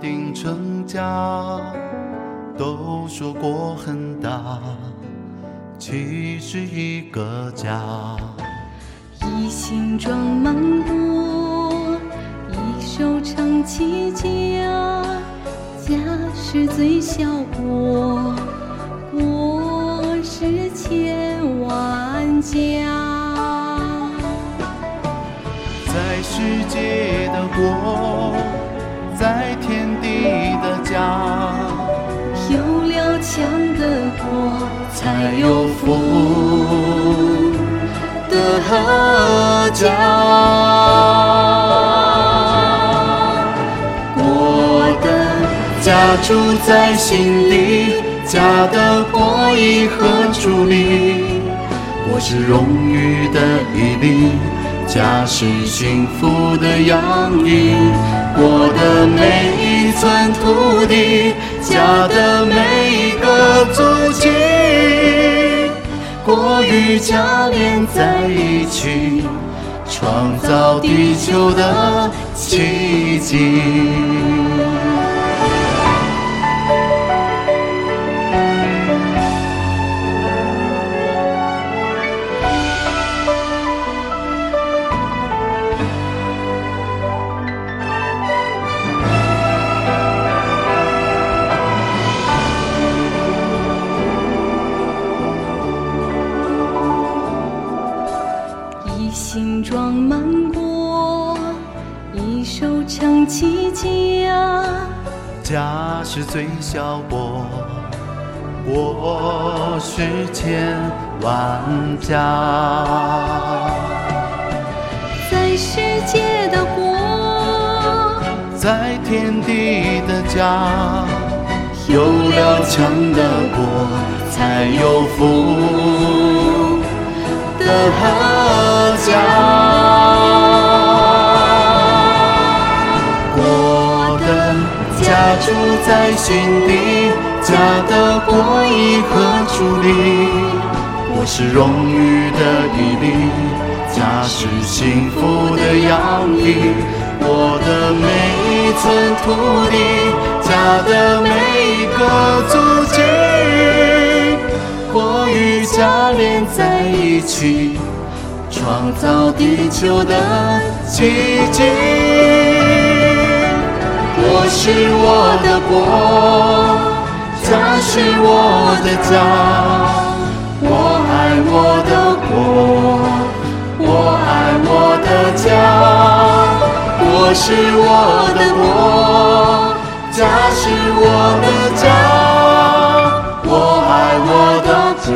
定成家，都说过很大，其实一个家。一心装满钵，一手撑起家，家是最小国，国是千万家。在世界的国，在天地的家，有了强的国，才有富的家。我的家住在心里，家的国以何处立？我是荣誉的毅力，家是幸福的洋溢。我的每一寸土地，家的每一个足迹，国与家连在一起，创造地球的奇迹。一心装满国，一手撑起家。家是最小国，国是千万家。在世界的国，在天地的家，有了强的国，才有福的阖家。我的家住在心底，家的国以何处立？我是荣誉的毅力，家是幸福的洋溢。我的每一寸土地，家的每一个足迹，创造地球的奇迹。国是我的国，家是我的家。我爱我的国，我爱我的家。国是我的国，家是我的家。我爱我的家。